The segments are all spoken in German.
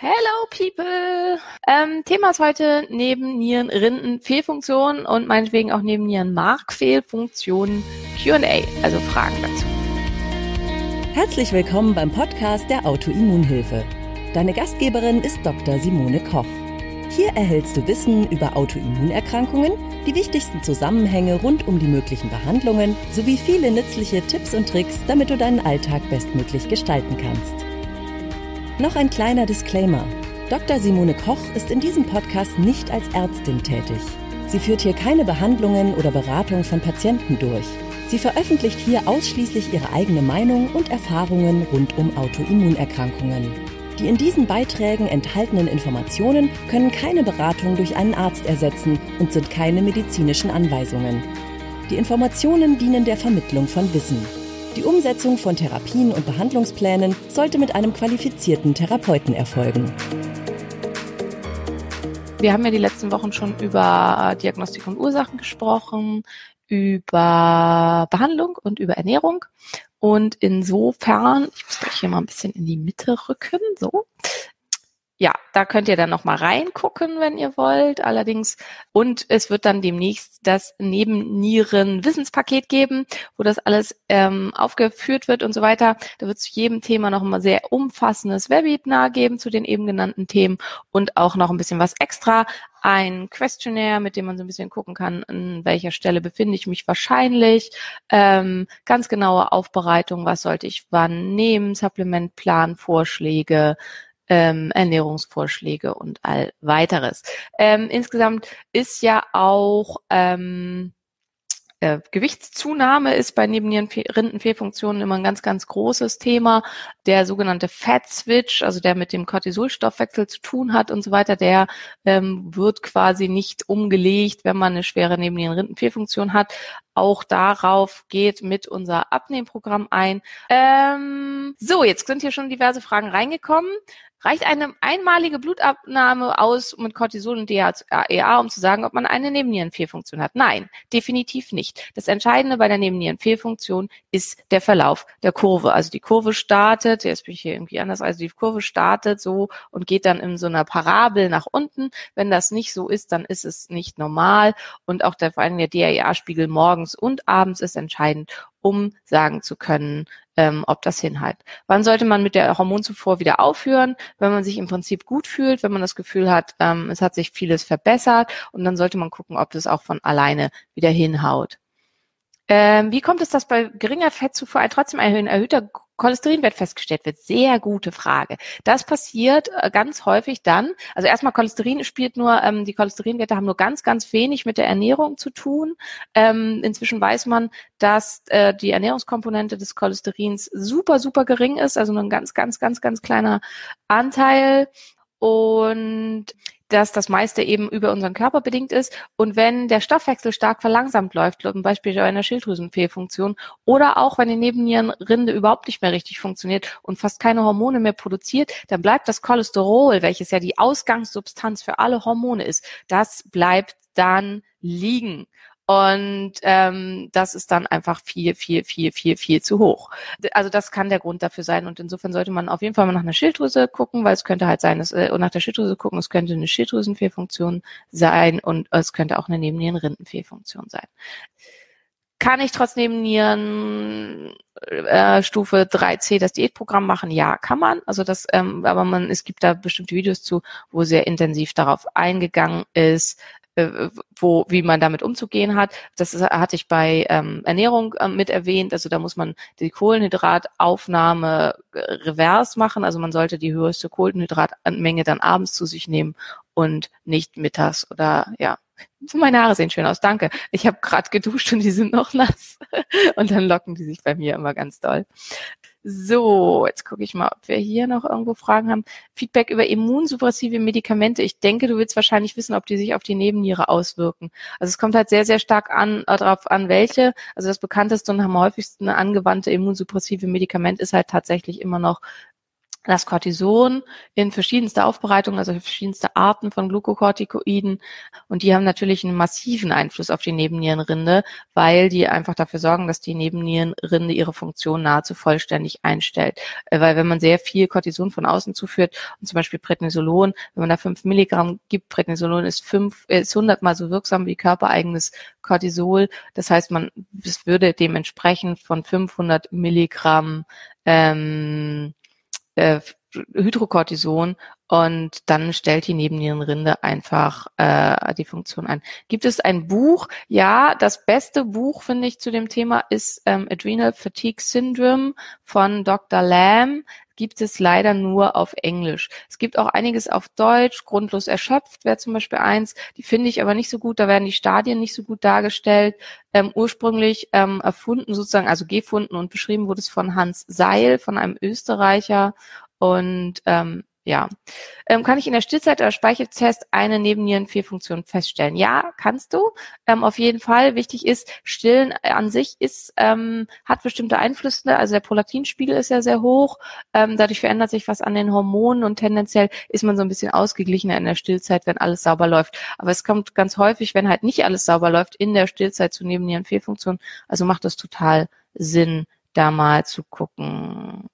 Hello people! Ähm, Thema ist heute neben Nieren, Rinden, Fehlfunktionen und meinetwegen auch neben Nieren, Markfehlfunktionen Q&A, also Fragen dazu. Herzlich willkommen beim Podcast der Autoimmunhilfe. Deine Gastgeberin ist Dr. Simone Koch. Hier erhältst du Wissen über Autoimmunerkrankungen, die wichtigsten Zusammenhänge rund um die möglichen Behandlungen sowie viele nützliche Tipps und Tricks, damit du deinen Alltag bestmöglich gestalten kannst. Noch ein kleiner Disclaimer. Dr. Simone Koch ist in diesem Podcast nicht als Ärztin tätig. Sie führt hier keine Behandlungen oder Beratung von Patienten durch. Sie veröffentlicht hier ausschließlich ihre eigene Meinung und Erfahrungen rund um Autoimmunerkrankungen. Die in diesen Beiträgen enthaltenen Informationen können keine Beratung durch einen Arzt ersetzen und sind keine medizinischen Anweisungen. Die Informationen dienen der Vermittlung von Wissen. Die Umsetzung von Therapien und Behandlungsplänen sollte mit einem qualifizierten Therapeuten erfolgen. Wir haben ja die letzten Wochen schon über Diagnostik und Ursachen gesprochen, über Behandlung und über Ernährung. Und insofern, ich muss gleich hier mal ein bisschen in die Mitte rücken, so ja, da könnt ihr dann noch mal reingucken, wenn ihr wollt. Allerdings und es wird dann demnächst das Nebennieren Wissenspaket geben, wo das alles ähm, aufgeführt wird und so weiter. Da wird zu jedem Thema noch mal sehr umfassendes Webinar geben zu den eben genannten Themen und auch noch ein bisschen was extra. Ein Questionnaire, mit dem man so ein bisschen gucken kann, an welcher Stelle befinde ich mich wahrscheinlich. Ähm, ganz genaue Aufbereitung, was sollte ich wann nehmen, Supplementplan, Vorschläge, ähm, Ernährungsvorschläge und all weiteres. Ähm, insgesamt ist ja auch ähm, äh, Gewichtszunahme ist bei Nebennierenrindenfehlfunktionen immer ein ganz, ganz großes Thema. Der sogenannte Fat Switch, also der mit dem Cortisolstoffwechsel zu tun hat und so weiter, der ähm, wird quasi nicht umgelegt, wenn man eine schwere Nebennierenrindenfehlfunktion hat. Auch darauf geht mit unser Abnehmprogramm ein. Ähm, so, jetzt sind hier schon diverse Fragen reingekommen. Reicht eine einmalige Blutabnahme aus mit Cortisol und DHEA, um zu sagen, ob man eine Nebennierenfehlfunktion hat? Nein, definitiv nicht. Das Entscheidende bei der Nebennierenfehlfunktion ist der Verlauf der Kurve. Also die Kurve startet, jetzt bin ich hier irgendwie anders, also die Kurve startet so und geht dann in so einer Parabel nach unten. Wenn das nicht so ist, dann ist es nicht normal und auch der, vor allem der DHEA-Spiegel morgens und abends ist entscheidend, um sagen zu können, ähm, ob das hinhalt. Wann sollte man mit der Hormonzufuhr wieder aufhören? Wenn man sich im Prinzip gut fühlt, wenn man das Gefühl hat, ähm, es hat sich vieles verbessert und dann sollte man gucken, ob das auch von alleine wieder hinhaut. Ähm, wie kommt es, dass bei geringer Fettzufuhr trotzdem ein erhöhter Cholesterinwert festgestellt wird? Sehr gute Frage. Das passiert äh, ganz häufig dann. Also erstmal Cholesterin spielt nur, ähm, die Cholesterinwerte haben nur ganz, ganz wenig mit der Ernährung zu tun. Ähm, inzwischen weiß man, dass äh, die Ernährungskomponente des Cholesterins super, super gering ist, also nur ein ganz, ganz, ganz, ganz kleiner Anteil. Und dass das meiste eben über unseren Körper bedingt ist. Und wenn der Stoffwechsel stark verlangsamt läuft, zum Beispiel bei einer Schilddrüsenfehlfunktion, oder auch wenn die Nebennierenrinde überhaupt nicht mehr richtig funktioniert und fast keine Hormone mehr produziert, dann bleibt das Cholesterol, welches ja die Ausgangssubstanz für alle Hormone ist, das bleibt dann liegen. Und ähm, das ist dann einfach viel, viel, viel, viel, viel zu hoch. Also das kann der Grund dafür sein. Und insofern sollte man auf jeden Fall mal nach einer Schilddrüse gucken, weil es könnte halt sein, dass, äh, nach der Schilddrüse gucken, es könnte eine Schilddrüsenfehlfunktion sein und es könnte auch eine Nebennierenrindenfehlfunktion sein. Kann ich trotz Nebennieren äh, Stufe 3c das Diätprogramm machen? Ja, kann man. Also das, ähm, aber man, es gibt da bestimmte Videos zu, wo sehr intensiv darauf eingegangen ist, äh, wo, wie man damit umzugehen hat. Das hatte ich bei ähm, Ernährung äh, mit erwähnt. Also da muss man die Kohlenhydrataufnahme äh, revers machen. Also man sollte die höchste Kohlenhydratmenge dann abends zu sich nehmen und nicht mittags oder ja. Meine Haare sehen schön aus, danke. Ich habe gerade geduscht und die sind noch nass. Und dann locken die sich bei mir immer ganz doll. So, jetzt gucke ich mal, ob wir hier noch irgendwo Fragen haben. Feedback über immunsuppressive Medikamente. Ich denke, du willst wahrscheinlich wissen, ob die sich auf die Nebenniere auswirken. Also es kommt halt sehr, sehr stark an, äh, darauf an, welche. Also das bekannteste und am häufigsten angewandte immunsuppressive Medikament ist halt tatsächlich immer noch das Cortison in verschiedenster Aufbereitung, also verschiedenste Arten von Glukokortikoiden. Und die haben natürlich einen massiven Einfluss auf die Nebennierenrinde, weil die einfach dafür sorgen, dass die Nebennierenrinde ihre Funktion nahezu vollständig einstellt. Äh, weil wenn man sehr viel Cortison von außen zuführt, und zum Beispiel Prednisolon, wenn man da fünf Milligramm gibt, Prednisolon ist fünf, ist hundertmal so wirksam wie körpereigenes Cortisol. Das heißt, man, es würde dementsprechend von 500 Milligramm ähm, äh, Hydrocortison und dann stellt die Nebennierenrinde einfach äh, die Funktion ein. Gibt es ein Buch? Ja, das beste Buch, finde ich, zu dem Thema ist ähm, Adrenal Fatigue Syndrome von Dr. Lamb gibt es leider nur auf Englisch. Es gibt auch einiges auf Deutsch. Grundlos erschöpft wäre zum Beispiel eins. Die finde ich aber nicht so gut. Da werden die Stadien nicht so gut dargestellt. Ähm, ursprünglich ähm, erfunden sozusagen, also gefunden und beschrieben wurde es von Hans Seil, von einem Österreicher. Und ähm, ja. Ähm, kann ich in der Stillzeit oder Speicheltest eine Nebennierenfehlfunktion feststellen? Ja, kannst du. Ähm, auf jeden Fall. Wichtig ist, Stillen an sich ist, ähm, hat bestimmte Einflüsse. Also der Prolaktinspiegel ist ja sehr hoch. Ähm, dadurch verändert sich was an den Hormonen und tendenziell ist man so ein bisschen ausgeglichener in der Stillzeit, wenn alles sauber läuft. Aber es kommt ganz häufig, wenn halt nicht alles sauber läuft, in der Stillzeit zu Nebennierenfehlfunktionen. Also macht es total Sinn, da mal zu gucken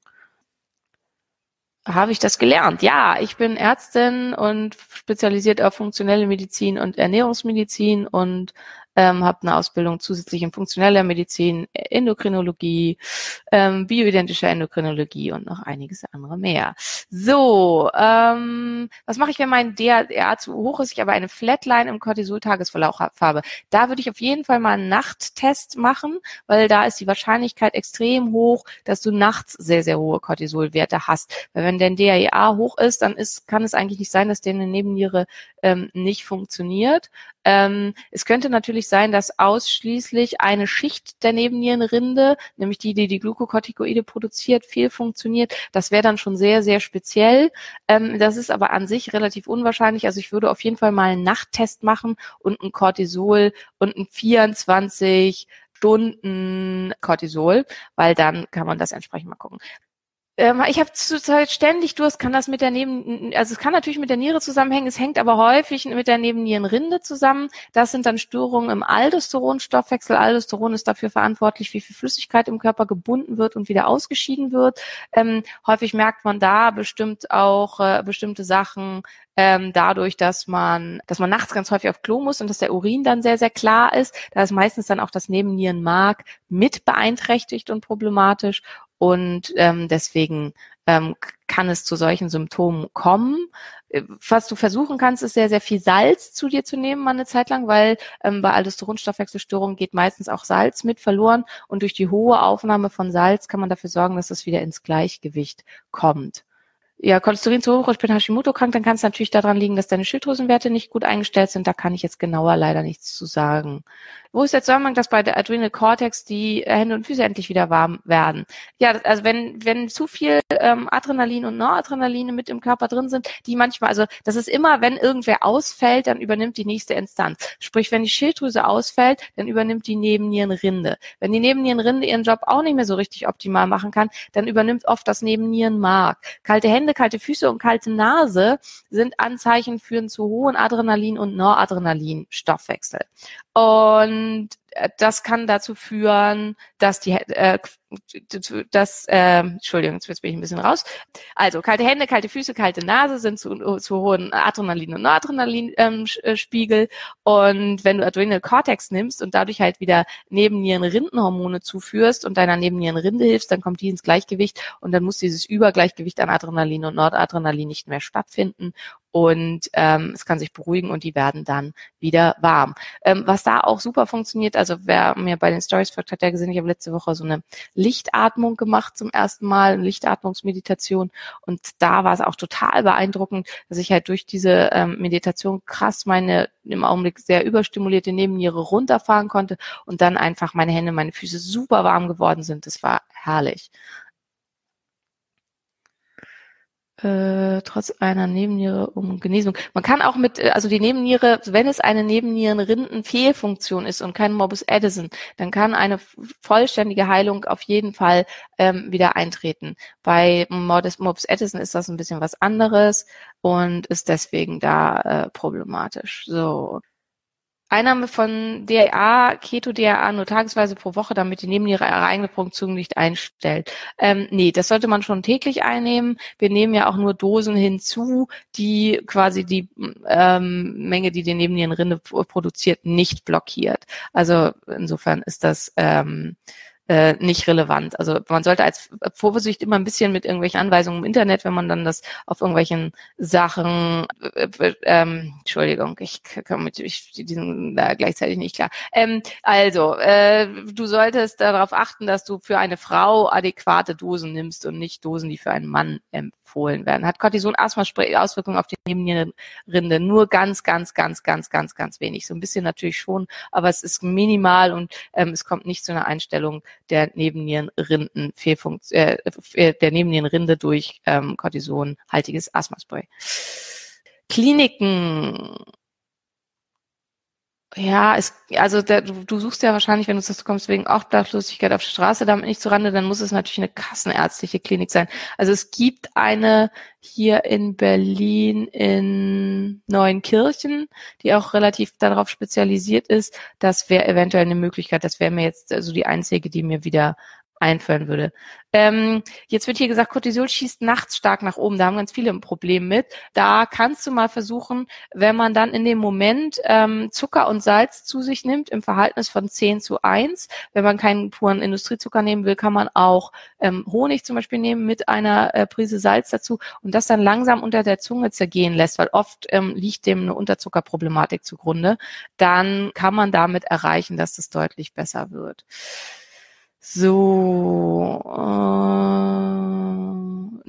habe ich das gelernt. Ja, ich bin Ärztin und spezialisiert auf funktionelle Medizin und Ernährungsmedizin und ähm, habe eine Ausbildung zusätzlich in funktioneller Medizin, Endokrinologie, ähm, bioidentischer Endokrinologie und noch einiges andere mehr. So, ähm, was mache ich, wenn mein DHA zu hoch ist, ich aber eine Flatline im Cortisol-Tagesverlauf habe? Da würde ich auf jeden Fall mal einen Nachttest machen, weil da ist die Wahrscheinlichkeit extrem hoch, dass du nachts sehr, sehr hohe Cortisolwerte hast. Weil wenn dein DHA hoch ist, dann ist, kann es eigentlich nicht sein, dass deine Nebenniere ähm, nicht funktioniert. Ähm, es könnte natürlich sein, dass ausschließlich eine Schicht der Nebennierenrinde, nämlich die, die die Glukokortikoide produziert, viel funktioniert. Das wäre dann schon sehr, sehr speziell. Ähm, das ist aber an sich relativ unwahrscheinlich. Also ich würde auf jeden Fall mal einen Nachttest machen und ein Cortisol und ein 24 Stunden Cortisol, weil dann kann man das entsprechend mal gucken. Ähm, ich habe zurzeit ständig Durst, kann das mit der Neben, also es kann natürlich mit der Niere zusammenhängen, es hängt aber häufig mit der Nebennierenrinde zusammen. Das sind dann Störungen im Aldosteronstoffwechsel. Aldosteron ist dafür verantwortlich, wie viel Flüssigkeit im Körper gebunden wird und wieder ausgeschieden wird. Ähm, häufig merkt man da bestimmt auch äh, bestimmte Sachen ähm, dadurch, dass man, dass man nachts ganz häufig auf Klo muss und dass der Urin dann sehr, sehr klar ist. Da ist meistens dann auch das Nebennierenmark mit beeinträchtigt und problematisch. Und ähm, deswegen ähm, kann es zu solchen Symptomen kommen. Äh, was du versuchen kannst, ist sehr, sehr viel Salz zu dir zu nehmen, mal eine Zeit lang, weil ähm, bei Aldosteronstoffwechselstörungen geht meistens auch Salz mit verloren und durch die hohe Aufnahme von Salz kann man dafür sorgen, dass es wieder ins Gleichgewicht kommt ja, Cholesterin zu hoch, ich bin Hashimoto krank, dann kann es natürlich daran liegen, dass deine Schilddrüsenwerte nicht gut eingestellt sind. Da kann ich jetzt genauer leider nichts zu sagen. Wo ist der Zusammenhang, dass bei der Adrenal Cortex die Hände und Füße endlich wieder warm werden? Ja, also wenn, wenn zu viel ähm, Adrenalin und Noradrenalin mit im Körper drin sind, die manchmal, also das ist immer, wenn irgendwer ausfällt, dann übernimmt die nächste Instanz. Sprich, wenn die Schilddrüse ausfällt, dann übernimmt die Nebennierenrinde. Wenn die Nebennierenrinde ihren Job auch nicht mehr so richtig optimal machen kann, dann übernimmt oft das Nebennierenmark. Kalte Hände, kalte Füße und kalte Nase sind Anzeichen für einen zu hohen Adrenalin- und Noradrenalin-Stoffwechsel. Und das kann dazu führen, dass die äh, das, äh, Entschuldigung, jetzt bin ich ein bisschen raus. Also kalte Hände, kalte Füße, kalte Nase sind zu, zu hohen Adrenalin- und Noradrenalin-Spiegel. Ähm, und wenn du Adrenal Cortex nimmst und dadurch halt wieder Nebennierenrindenhormone zuführst und deiner Nebennierenrinde hilfst, dann kommt die ins Gleichgewicht und dann muss dieses Übergleichgewicht an Adrenalin und Nordadrenalin nicht mehr stattfinden und ähm, es kann sich beruhigen und die werden dann wieder warm. Ähm, was da auch super funktioniert, also wer mir bei den Stories folgt, hat ja gesehen, ich habe letzte Woche so eine Lichtatmung gemacht zum ersten Mal, eine Lichtatmungsmeditation und da war es auch total beeindruckend, dass ich halt durch diese ähm, Meditation krass meine im Augenblick sehr überstimulierte Nebenniere runterfahren konnte und dann einfach meine Hände, meine Füße super warm geworden sind. Das war herrlich. Äh, trotz einer Nebenniere um Genesung. Man kann auch mit, äh, also die Nebenniere, wenn es eine Nebennierenrindenfehlfunktion ist und kein Morbus Addison, dann kann eine vollständige Heilung auf jeden Fall ähm, wieder eintreten. Bei Morbus, Morbus Addison ist das ein bisschen was anderes und ist deswegen da äh, problematisch. So. Einnahme von DRA, Keto-DRA nur tagesweise pro Woche, damit die Nebenniere ihre eigene Produktion nicht einstellt. Ähm, nee, das sollte man schon täglich einnehmen. Wir nehmen ja auch nur Dosen hinzu, die quasi die ähm, Menge, die die Nebennierenrinde produziert, nicht blockiert. Also insofern ist das ähm, äh, nicht relevant. Also man sollte als Vorsicht immer ein bisschen mit irgendwelchen Anweisungen im Internet, wenn man dann das auf irgendwelchen Sachen, äh, äh, ähm, Entschuldigung, ich komme mit ich, diesen da gleichzeitig nicht klar. Ähm, also äh, du solltest darauf achten, dass du für eine Frau adäquate Dosen nimmst und nicht Dosen, die für einen Mann empfohlen werden. Hat Cortison Asthma-Spray Auswirkungen auf die Nebennierenrinde? Nur ganz, ganz, ganz, ganz, ganz, ganz wenig. So ein bisschen natürlich schon, aber es ist minimal und ähm, es kommt nicht zu einer Einstellung der Nebennierenrinden äh, der Nebennierenrinde durch ähm, Cortisonhaltiges Asthma-Spray. Kliniken ja, es, also der, du, du suchst ja wahrscheinlich, wenn du das kommst, wegen Obdachlosigkeit auf der Straße damit nicht zurande, dann muss es natürlich eine kassenärztliche Klinik sein. Also es gibt eine hier in Berlin in Neuenkirchen, die auch relativ darauf spezialisiert ist. Das wäre eventuell eine Möglichkeit. Das wäre mir jetzt also die einzige, die mir wieder einführen würde. Ähm, jetzt wird hier gesagt, Cortisol schießt nachts stark nach oben. Da haben ganz viele ein Problem mit. Da kannst du mal versuchen, wenn man dann in dem Moment ähm, Zucker und Salz zu sich nimmt, im Verhältnis von 10 zu 1. Wenn man keinen puren Industriezucker nehmen will, kann man auch ähm, Honig zum Beispiel nehmen mit einer äh, Prise Salz dazu und das dann langsam unter der Zunge zergehen lässt, weil oft ähm, liegt dem eine Unterzuckerproblematik zugrunde. Dann kann man damit erreichen, dass es deutlich besser wird. So, äh,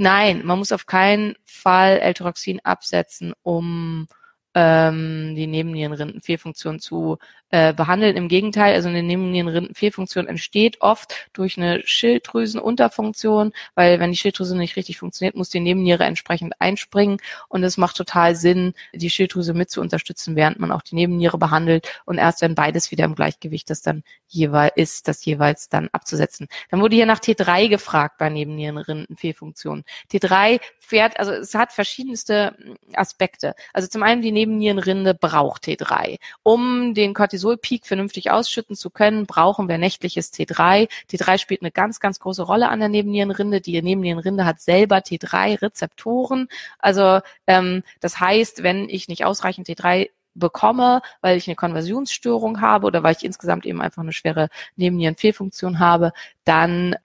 nein, man muss auf keinen Fall L-Tyroxin absetzen, um ähm, die Nebennierenrindenfehlfunktion zu äh, behandeln. Im Gegenteil, also eine Nebennierenrindenfehlfunktion entsteht oft durch eine Schilddrüsenunterfunktion, weil wenn die Schilddrüse nicht richtig funktioniert, muss die Nebenniere entsprechend einspringen und es macht total Sinn, die Schilddrüse mit zu unterstützen, während man auch die Nebenniere behandelt und erst wenn beides wieder im Gleichgewicht ist, dann jeweils ist, das jeweils dann abzusetzen. Dann wurde hier nach T3 gefragt bei Nebennierenrindenfehlfunktion. T3 fährt, also es hat verschiedenste Aspekte. Also zum einen die Nebennierenrinde braucht T3, um den Cortisolpeak vernünftig ausschütten zu können, brauchen wir nächtliches T3. T3 spielt eine ganz, ganz große Rolle an der Nebennierenrinde. Die Nebennierenrinde hat selber T3-Rezeptoren. Also ähm, das heißt, wenn ich nicht ausreichend T3 bekomme, weil ich eine Konversionsstörung habe oder weil ich insgesamt eben einfach eine schwere Nebennierenfehlfunktion habe, dann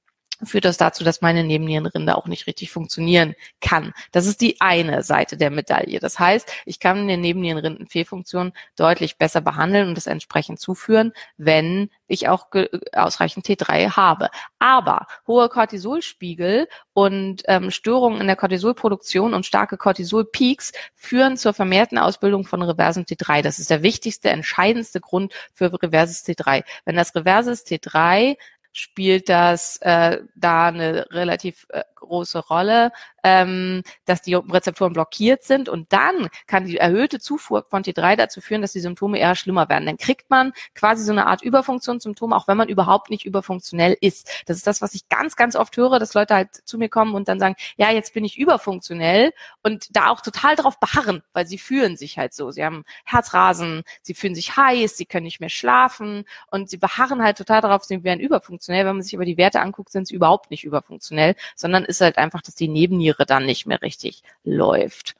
führt das dazu, dass meine Nebennierenrinde auch nicht richtig funktionieren kann. Das ist die eine Seite der Medaille. Das heißt, ich kann eine Nebennierenrindenfehlfunktion deutlich besser behandeln und das entsprechend zuführen, wenn ich auch ausreichend T3 habe. Aber hohe Cortisolspiegel und ähm, Störungen in der Cortisolproduktion und starke Cortisolpeaks führen zur vermehrten Ausbildung von reversem T3. Das ist der wichtigste, entscheidendste Grund für reverses T3. Wenn das reverses T3 spielt das äh, da eine relativ äh, große Rolle, ähm, dass die Rezeptoren blockiert sind und dann kann die erhöhte Zufuhr von T3 dazu führen, dass die Symptome eher schlimmer werden. Dann kriegt man quasi so eine Art Überfunktionssymptom, auch wenn man überhaupt nicht überfunktionell ist. Das ist das, was ich ganz, ganz oft höre, dass Leute halt zu mir kommen und dann sagen, ja, jetzt bin ich überfunktionell und da auch total drauf beharren, weil sie fühlen sich halt so. Sie haben Herzrasen, sie fühlen sich heiß, sie können nicht mehr schlafen und sie beharren halt total darauf, sie wären überfunktionell. Wenn man sich aber die Werte anguckt, sind sie überhaupt nicht überfunktionell, sondern ist halt einfach, dass die Nebenniere dann nicht mehr richtig läuft.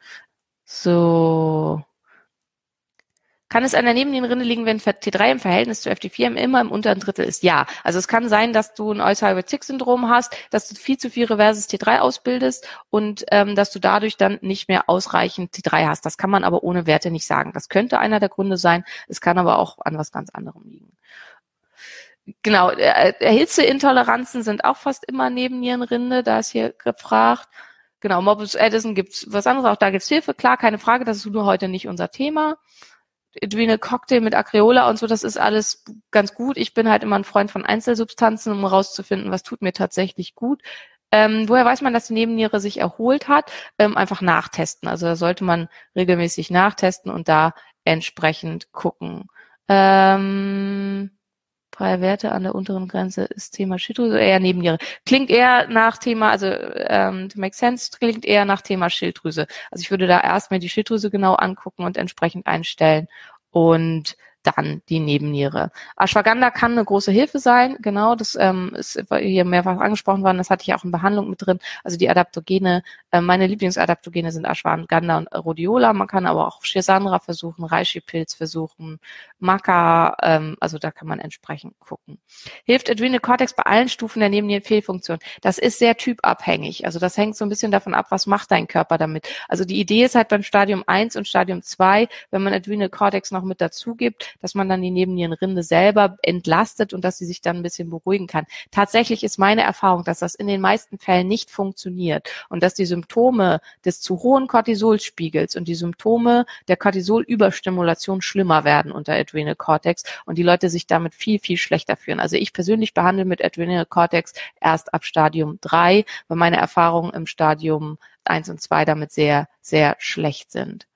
So. Kann es an der Nebennierenrinde liegen, wenn T3 im Verhältnis zu FT4 immer im unteren Drittel ist? Ja. Also es kann sein, dass du ein Alzheimer-Tick-Syndrom hast, dass du viel zu viel reverses T3 ausbildest und ähm, dass du dadurch dann nicht mehr ausreichend T3 hast. Das kann man aber ohne Werte nicht sagen. Das könnte einer der Gründe sein. Es kann aber auch an was ganz anderem liegen genau, äh, Hitzeintoleranzen sind auch fast immer Nebennierenrinde, da ist hier gefragt. Genau, Morbus Addison gibt's was anderes, auch da gibt's Hilfe, klar, keine Frage, das ist nur heute nicht unser Thema. Adrenal Cocktail mit Acreola und so, das ist alles ganz gut. Ich bin halt immer ein Freund von Einzelsubstanzen, um herauszufinden, was tut mir tatsächlich gut. Ähm, woher weiß man, dass die Nebenniere sich erholt hat? Ähm, einfach nachtesten. Also da sollte man regelmäßig nachtesten und da entsprechend gucken. Ähm, freie Werte an der unteren Grenze ist Thema Schilddrüse eher Nebenniere. Klingt eher nach Thema, also ähm, to make sense, klingt eher nach Thema Schilddrüse. Also ich würde da erst die Schilddrüse genau angucken und entsprechend einstellen und dann die Nebenniere. Ashwagandha kann eine große Hilfe sein, genau, das ähm, ist hier mehrfach angesprochen worden, das hatte ich auch in Behandlung mit drin. Also die Adaptogene, äh, meine Lieblingsadaptogene sind Ashwagandha und Rhodiola, man kann aber auch Schisandra versuchen, Reishi-Pilz versuchen, Maca, ähm, also da kann man entsprechend gucken. Hilft Adrenal Cortex bei allen Stufen der Nebennierenfehlfunktion? Das ist sehr typabhängig, also das hängt so ein bisschen davon ab, was macht dein Körper damit. Also die Idee ist halt beim Stadium 1 und Stadium 2, wenn man Adrenal Cortex noch mit dazu gibt, dass man dann die Nebennierenrinde selber entlastet und dass sie sich dann ein bisschen beruhigen kann. Tatsächlich ist meine Erfahrung, dass das in den meisten Fällen nicht funktioniert und dass die Symptome des zu hohen Cortisolspiegels und die Symptome der Cortisolüberstimulation schlimmer werden unter Adrenal Cortex und die Leute sich damit viel, viel schlechter fühlen. Also ich persönlich behandle mit Adrenal Cortex erst ab Stadium 3, weil meine Erfahrungen im Stadium 1 und 2 damit sehr, sehr schlecht sind.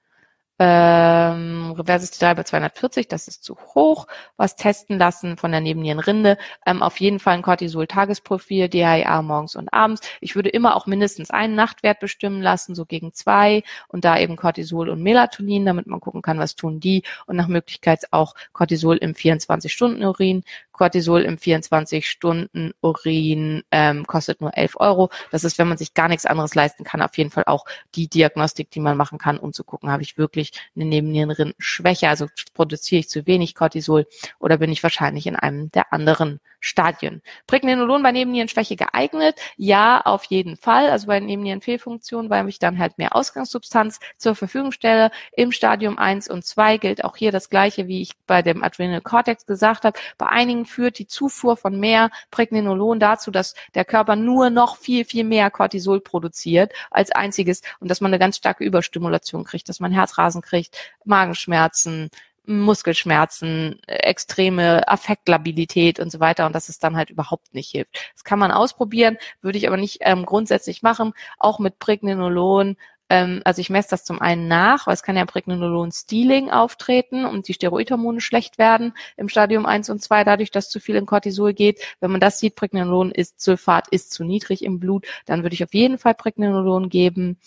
Ähm, Reversity bei 240, das ist zu hoch. Was testen lassen von der Nebennierenrinde. Ähm, auf jeden Fall ein Cortisol-Tagesprofil, DHEA morgens und abends. Ich würde immer auch mindestens einen Nachtwert bestimmen lassen, so gegen zwei. Und da eben Cortisol und Melatonin, damit man gucken kann, was tun die. Und nach Möglichkeit auch Cortisol im 24-Stunden-Urin. Cortisol im 24-Stunden-Urin ähm, kostet nur 11 Euro. Das ist, wenn man sich gar nichts anderes leisten kann, auf jeden Fall auch die Diagnostik, die man machen kann, um zu gucken, habe ich wirklich eine Nebennierenschwäche, also produziere ich zu wenig Cortisol oder bin ich wahrscheinlich in einem der anderen Stadien. Pregnenolon bei Nebennierenschwäche geeignet? Ja, auf jeden Fall. Also bei Nebennierenfehlfunktion, weil ich dann halt mehr Ausgangssubstanz zur Verfügung stelle. Im Stadium 1 und 2 gilt auch hier das Gleiche, wie ich bei dem Adrenal Cortex gesagt habe. Bei einigen führt die Zufuhr von mehr Pregnenolon dazu, dass der Körper nur noch viel, viel mehr Cortisol produziert als einziges und dass man eine ganz starke Überstimulation kriegt, dass man Herzrasen kriegt, Magenschmerzen, Muskelschmerzen, extreme Affektlabilität und so weiter und dass es dann halt überhaupt nicht hilft. Das kann man ausprobieren, würde ich aber nicht ähm, grundsätzlich machen, auch mit Pregnenolon. Ähm, also ich messe das zum einen nach, weil es kann ja Pregnenolon-Stealing auftreten und die Steroidhormone schlecht werden im Stadium 1 und 2, dadurch, dass zu viel in Cortisol geht. Wenn man das sieht, Pregnenolon ist Sulfat ist zu niedrig im Blut, dann würde ich auf jeden Fall Pregnenolon geben.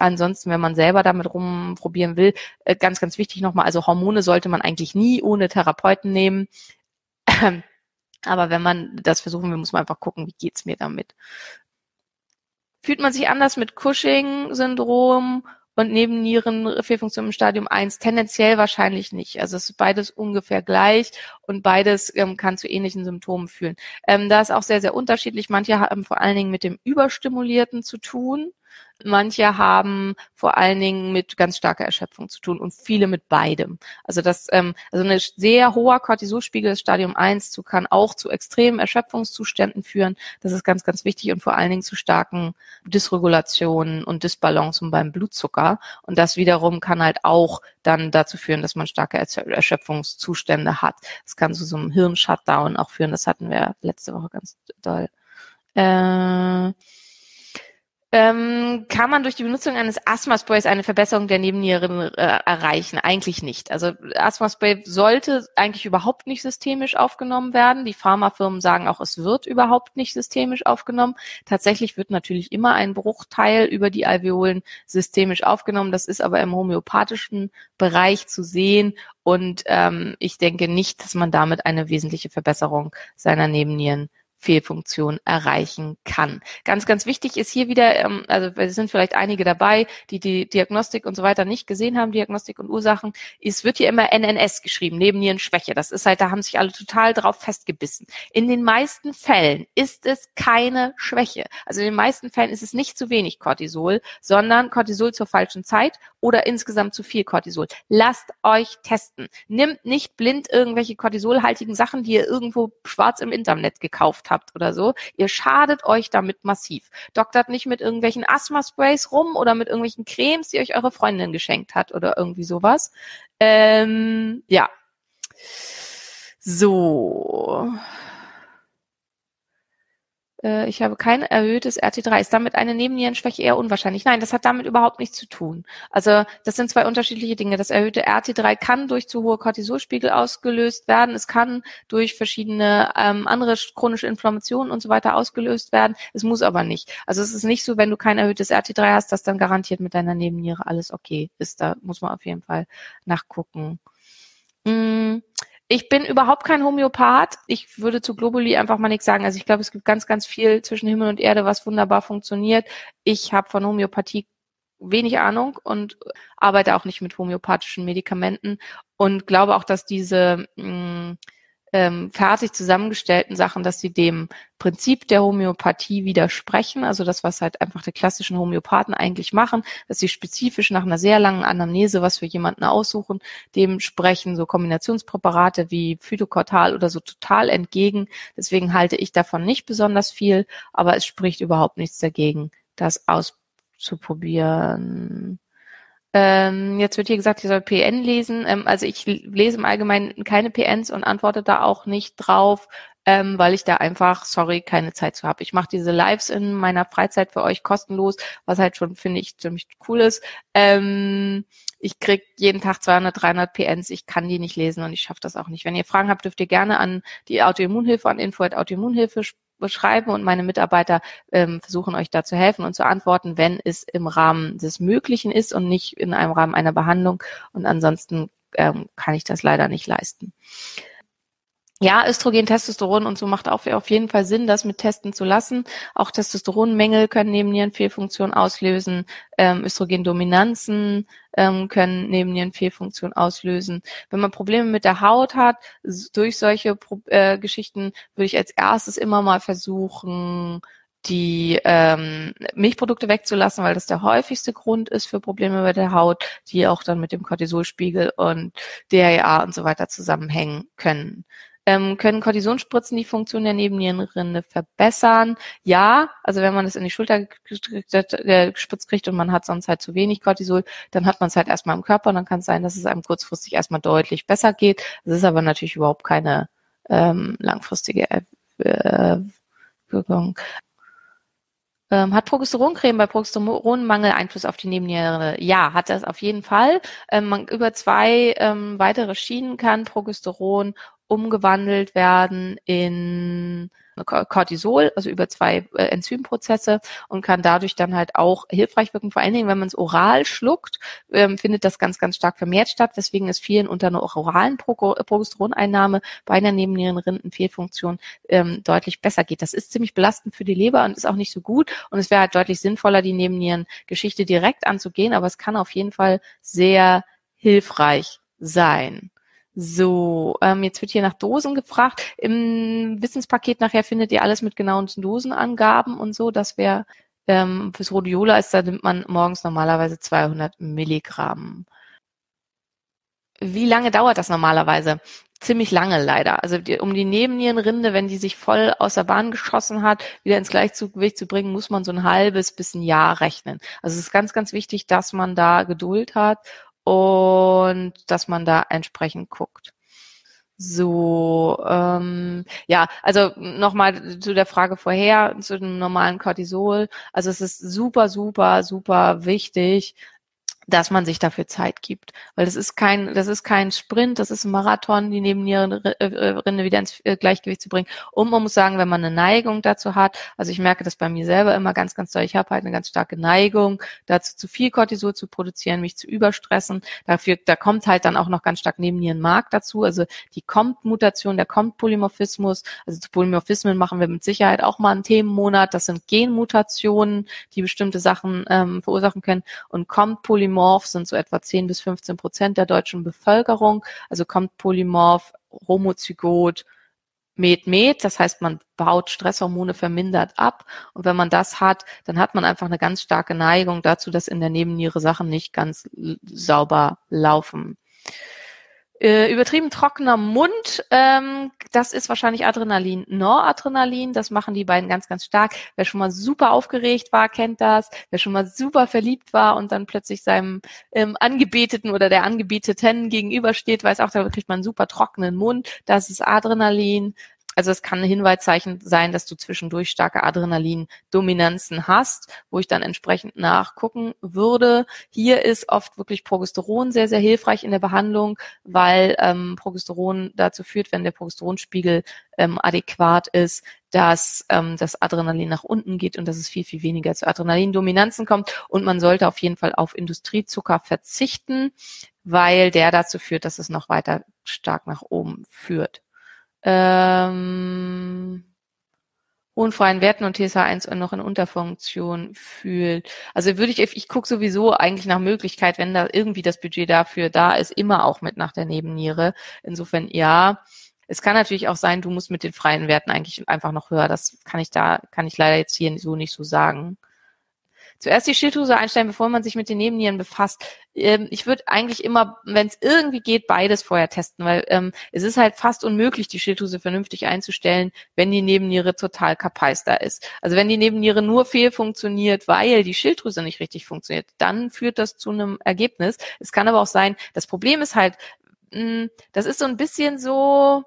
Ansonsten, wenn man selber damit rumprobieren will, äh, ganz, ganz wichtig nochmal, also Hormone sollte man eigentlich nie ohne Therapeuten nehmen. Aber wenn man das versuchen will, muss man einfach gucken, wie geht's mir damit. Fühlt man sich anders mit Cushing-Syndrom und Nebennierenfehlfunktion im Stadium 1 tendenziell wahrscheinlich nicht. Also es ist beides ungefähr gleich und beides ähm, kann zu ähnlichen Symptomen führen. Ähm, da ist auch sehr, sehr unterschiedlich. Manche haben vor allen Dingen mit dem Überstimulierten zu tun. Manche haben vor allen Dingen mit ganz starker Erschöpfung zu tun und viele mit beidem. Also das, ähm, also ein sehr hoher Cortisolspiegel des Stadium 1 zu, kann auch zu extremen Erschöpfungszuständen führen. Das ist ganz, ganz wichtig und vor allen Dingen zu starken Dysregulationen und Disbalancen beim Blutzucker. Und das wiederum kann halt auch dann dazu führen, dass man starke Erschöpfungszustände hat. Das kann zu so einem Hirnshutdown auch führen. Das hatten wir letzte Woche ganz doll. Äh, ähm, kann man durch die Benutzung eines Asthma-Sprays eine Verbesserung der Nebennieren äh, erreichen? Eigentlich nicht. Also Asthma-Spray sollte eigentlich überhaupt nicht systemisch aufgenommen werden. Die Pharmafirmen sagen auch, es wird überhaupt nicht systemisch aufgenommen. Tatsächlich wird natürlich immer ein Bruchteil über die Alveolen systemisch aufgenommen. Das ist aber im homöopathischen Bereich zu sehen. Und ähm, ich denke nicht, dass man damit eine wesentliche Verbesserung seiner Nebennieren Fehlfunktion erreichen kann. Ganz, ganz wichtig ist hier wieder, ähm, also es sind vielleicht einige dabei, die die Diagnostik und so weiter nicht gesehen haben, Diagnostik und Ursachen. Es wird hier immer NNS geschrieben, Nebennierenschwäche. Das ist halt, da haben sich alle total drauf festgebissen. In den meisten Fällen ist es keine Schwäche. Also in den meisten Fällen ist es nicht zu wenig Cortisol, sondern Cortisol zur falschen Zeit oder insgesamt zu viel Cortisol. Lasst euch testen. Nimmt nicht blind irgendwelche cortisolhaltigen Sachen, die ihr irgendwo schwarz im Internet gekauft habt oder so. Ihr schadet euch damit massiv. Doktert nicht mit irgendwelchen Asthma-Sprays rum oder mit irgendwelchen Cremes, die euch eure Freundin geschenkt hat oder irgendwie sowas. Ähm, ja. So. Äh, ich habe kein erhöhtes RT3. Ist damit eine Nebennierenschwäche eher unwahrscheinlich? Nein, das hat damit überhaupt nichts zu tun. Also das sind zwei unterschiedliche Dinge. Das erhöhte RT3 kann durch zu hohe Cortisolspiegel ausgelöst werden. Es kann durch verschiedene ähm, andere chronische Inflammationen und so weiter ausgelöst werden. Es muss aber nicht. Also es ist nicht so, wenn du kein erhöhtes RT3 hast, dass dann garantiert mit deiner Nebenniere alles okay ist. Da muss man auf jeden Fall nachgucken. Ich bin überhaupt kein Homöopath. Ich würde zu Globuli einfach mal nichts sagen. Also ich glaube, es gibt ganz, ganz viel zwischen Himmel und Erde, was wunderbar funktioniert. Ich habe von Homöopathie wenig Ahnung und arbeite auch nicht mit homöopathischen Medikamenten und glaube auch, dass diese mh, hm, ähm, fertig zusammengestellten Sachen, dass sie dem Prinzip der Homöopathie widersprechen, also das, was halt einfach die klassischen Homöopathen eigentlich machen, dass sie spezifisch nach einer sehr langen Anamnese was für jemanden aussuchen, dem sprechen so Kombinationspräparate wie Phytokortal oder so total entgegen. Deswegen halte ich davon nicht besonders viel, aber es spricht überhaupt nichts dagegen, das auszuprobieren. Ähm, jetzt wird hier gesagt, ich soll PN lesen. Ähm, also ich lese im Allgemeinen keine PNs und antworte da auch nicht drauf, ähm, weil ich da einfach, sorry, keine Zeit zu habe. Ich mache diese Lives in meiner Freizeit für euch kostenlos, was halt schon, finde ich, ziemlich cool ist. Ähm, ich krieg jeden Tag 200, 300 PNs. Ich kann die nicht lesen und ich schaffe das auch nicht. Wenn ihr Fragen habt, dürft ihr gerne an die Autoimmunhilfe, an info Beschreiben und meine Mitarbeiter ähm, versuchen euch da zu helfen und zu antworten, wenn es im Rahmen des Möglichen ist und nicht in einem Rahmen einer Behandlung. Und ansonsten ähm, kann ich das leider nicht leisten. Ja, Östrogen, Testosteron und so macht auch auf jeden Fall Sinn, das mit testen zu lassen. Auch Testosteronmängel können neben Nierenfehlfunktion auslösen. Ähm, Östrogendominanzen ähm, können neben Nierenfehlfunktion auslösen. Wenn man Probleme mit der Haut hat, durch solche äh, Geschichten würde ich als erstes immer mal versuchen, die ähm, Milchprodukte wegzulassen, weil das der häufigste Grund ist für Probleme bei der Haut, die auch dann mit dem Cortisolspiegel und DHA und so weiter zusammenhängen können. Ähm, können Kortisonspritzen die Funktion der Nebennierenrinde verbessern? Ja, also wenn man es in die Schulter gespritzt kriegt und man hat sonst halt zu wenig Cortisol, dann hat man es halt erstmal im Körper und dann kann es sein, dass es einem kurzfristig erstmal deutlich besser geht. Das ist aber natürlich überhaupt keine ähm, langfristige äh, Wirkung. Ähm, hat Progesteroncreme bei Progesteronmangel Einfluss auf die Nebenniere? Ja, hat das auf jeden Fall. Ähm, man, über zwei ähm, weitere Schienen kann Progesteron umgewandelt werden in Cortisol, also über zwei äh, Enzymprozesse und kann dadurch dann halt auch hilfreich wirken. Vor allen Dingen, wenn man es oral schluckt, ähm, findet das ganz, ganz stark vermehrt statt, weswegen es vielen unter einer oralen Pro Progesteroneinnahme bei einer Nebennierenrindenfehlfunktion ähm, deutlich besser geht. Das ist ziemlich belastend für die Leber und ist auch nicht so gut und es wäre halt deutlich sinnvoller, die Nebennierengeschichte direkt anzugehen, aber es kann auf jeden Fall sehr hilfreich sein. So, ähm, jetzt wird hier nach Dosen gefragt. Im Wissenspaket nachher findet ihr alles mit genauen Dosenangaben und so. Das wäre ähm, fürs Rhodiola ist, da nimmt man morgens normalerweise 200 Milligramm. Wie lange dauert das normalerweise? Ziemlich lange leider. Also die, um die Nebennierenrinde, wenn die sich voll aus der Bahn geschossen hat, wieder ins Gleichgewicht zu bringen, muss man so ein halbes bis ein Jahr rechnen. Also es ist ganz, ganz wichtig, dass man da Geduld hat und dass man da entsprechend guckt. So, ähm, ja, also nochmal zu der Frage vorher, zu dem normalen Cortisol. Also es ist super, super, super wichtig, dass man sich dafür Zeit gibt. Weil das ist kein, das ist kein Sprint, das ist ein Marathon, die Nebennierenrinde äh, wieder ins äh, Gleichgewicht zu bringen. Und man muss sagen, wenn man eine Neigung dazu hat, also ich merke das bei mir selber immer ganz, ganz doll, ich habe halt eine ganz starke Neigung, dazu zu viel Cortisol zu produzieren, mich zu überstressen. Dafür, da kommt halt dann auch noch ganz stark Nebennierenmark dazu. Also die kommt-Mutation, der kommt-Polymorphismus. Also zu Polymorphismen machen wir mit Sicherheit auch mal einen Themenmonat. Das sind Genmutationen, die bestimmte Sachen ähm, verursachen können. Und kommt-Polymorphismus Polymorph sind so etwa 10 bis 15 Prozent der deutschen Bevölkerung. Also kommt Polymorph, Homozygot, Med, Med, das heißt, man baut Stresshormone vermindert ab. Und wenn man das hat, dann hat man einfach eine ganz starke Neigung dazu, dass in der Nebenniere Sachen nicht ganz sauber laufen. Äh, übertrieben trockener Mund, ähm, das ist wahrscheinlich Adrenalin. Noradrenalin, das machen die beiden ganz, ganz stark. Wer schon mal super aufgeregt war, kennt das. Wer schon mal super verliebt war und dann plötzlich seinem ähm, Angebeteten oder der Angebeteten gegenübersteht, weiß auch, da kriegt man einen super trockenen Mund. Das ist Adrenalin. Also es kann ein Hinweiszeichen sein, dass du zwischendurch starke Adrenalin-Dominanzen hast, wo ich dann entsprechend nachgucken würde. Hier ist oft wirklich Progesteron sehr, sehr hilfreich in der Behandlung, weil ähm, Progesteron dazu führt, wenn der Progesteronspiegel ähm, adäquat ist, dass ähm, das Adrenalin nach unten geht und dass es viel, viel weniger zu Adrenalindominanzen kommt. Und man sollte auf jeden Fall auf Industriezucker verzichten, weil der dazu führt, dass es noch weiter stark nach oben führt. Ähm, hohen freien Werten und TSH1 noch in Unterfunktion fühlt. Also würde ich, ich gucke sowieso eigentlich nach Möglichkeit, wenn da irgendwie das Budget dafür da ist, immer auch mit nach der Nebenniere. Insofern ja. Es kann natürlich auch sein, du musst mit den freien Werten eigentlich einfach noch höher. Das kann ich da, kann ich leider jetzt hier so nicht so sagen. Zuerst die Schilddrüse einstellen, bevor man sich mit den Nebennieren befasst. Ähm, ich würde eigentlich immer, wenn es irgendwie geht, beides vorher testen, weil ähm, es ist halt fast unmöglich, die Schilddrüse vernünftig einzustellen, wenn die Nebenniere total kapeister ist. Also wenn die Nebenniere nur fehlfunktioniert, weil die Schilddrüse nicht richtig funktioniert, dann führt das zu einem Ergebnis. Es kann aber auch sein, das Problem ist halt, mh, mm, das ist so ein bisschen so,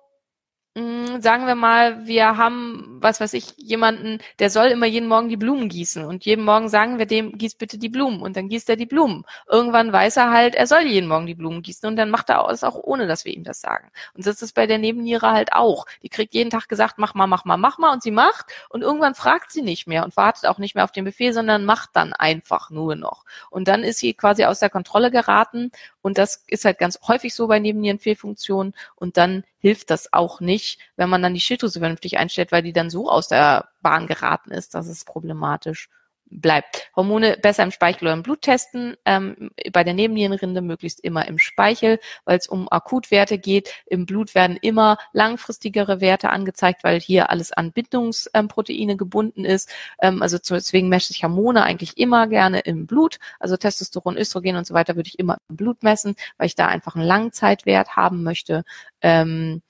sagen wir mal, wir haben, was weiß ich, jemanden, der soll immer jeden Morgen die Blumen gießen und jeden Morgen sagen wir dem, gieß bitte die Blumen und dann gießt er die Blumen. Irgendwann weiß er halt, er soll jeden Morgen die Blumen gießen und dann macht er es auch ohne, dass wir ihm das sagen. Und das ist bei der Nebenniere halt auch. Die kriegt jeden Tag gesagt, mach mal, mach mal, mach mal und sie macht und irgendwann fragt sie nicht mehr und wartet auch nicht mehr auf den Befehl, sondern macht dann einfach nur noch. Und dann ist sie quasi aus der Kontrolle geraten und das ist halt ganz häufig so bei Nebennierenfehlfunktionen und dann hilft das auch nicht, wenn man dann die Schilddrüse vernünftig einstellt, weil die dann so aus der Bahn geraten ist, dass es problematisch bleibt. Hormone besser im Speichel oder im Blut testen, ähm, bei der Nebennierenrinde möglichst immer im Speichel, weil es um Akutwerte geht. Im Blut werden immer langfristigere Werte angezeigt, weil hier alles an Bindungsproteine ähm, gebunden ist. Ähm, also deswegen messe ich Hormone eigentlich immer gerne im Blut. Also Testosteron, Östrogen und so weiter würde ich immer im Blut messen, weil ich da einfach einen Langzeitwert haben möchte. Ähm,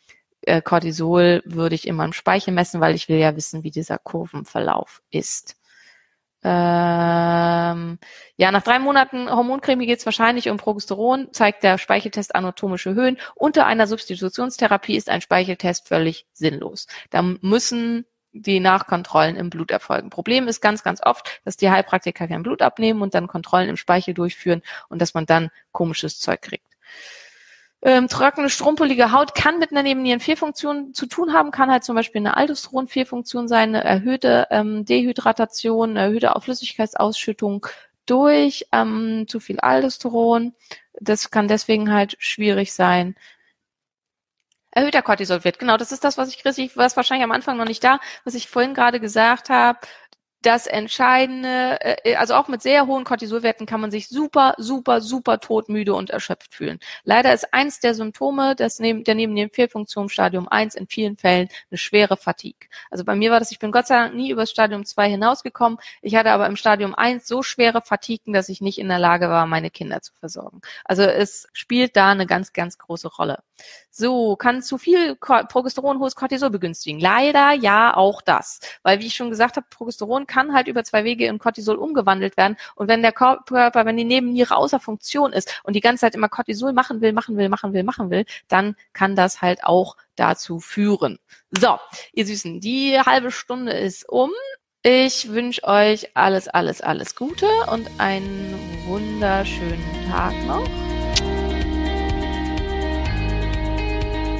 äh, Cortisol würde ich immer im Speichel messen, weil ich will ja wissen, wie dieser Kurvenverlauf ist. Ähm, ja, nach drei Monaten Hormoncreme geht es wahrscheinlich um Progesteron, zeigt der Speicheltest anatomische Höhen. Unter einer Substitutionstherapie ist ein Speicheltest völlig sinnlos. Da müssen die Nachkontrollen im Blut erfolgen. Problem ist ganz, ganz oft, dass die Heilpraktiker kein Blut abnehmen und dann Kontrollen im Speichel durchführen und dass man dann komisches Zeug kriegt. Ähm, trockene, strumpelige Haut kann mit einer Nebennierenfehlfunktion zu tun haben, kann halt zum Beispiel eine Aldosteronfehlfunktion sein, eine erhöhte ähm, Dehydratation, eine erhöhte Flüssigkeitsausschüttung durch ähm, zu viel Aldosteron. Das kann deswegen halt schwierig sein. Erhöhter Cortisolwert, genau, das ist das, was ich was wahrscheinlich am Anfang noch nicht da, was ich vorhin gerade gesagt habe das Entscheidende, äh, also auch mit sehr hohen Cortisolwerten kann man sich super, super, super todmüde und erschöpft fühlen. Leider ist eins der Symptome des neben, der neben dem Fehlfunktion Stadium 1 in vielen Fällen eine schwere Fatigue. Also bei mir war das, ich bin Gott sei Dank nie über das Stadium 2 hinausgekommen. Ich hatte aber im Stadium 1 so schwere Fatiguen, dass ich nicht in der Lage war, meine Kinder zu versorgen. Also es spielt da eine ganz, ganz große Rolle. So, kann zu viel Progesteron hohes Cortisol begünstigen? Leider ja auch das. Weil wie ich schon gesagt habe, Progesteron kann halt über zwei Wege in Cortisol umgewandelt werden. Und wenn der Körper, wenn die Nebenniere außer Funktion ist und die ganze Zeit immer Cortisol machen will, machen will, machen will, machen will, dann kann das halt auch dazu führen. So, ihr Süßen, die halbe Stunde ist um. Ich wünsche euch alles, alles, alles Gute und einen wunderschönen Tag noch.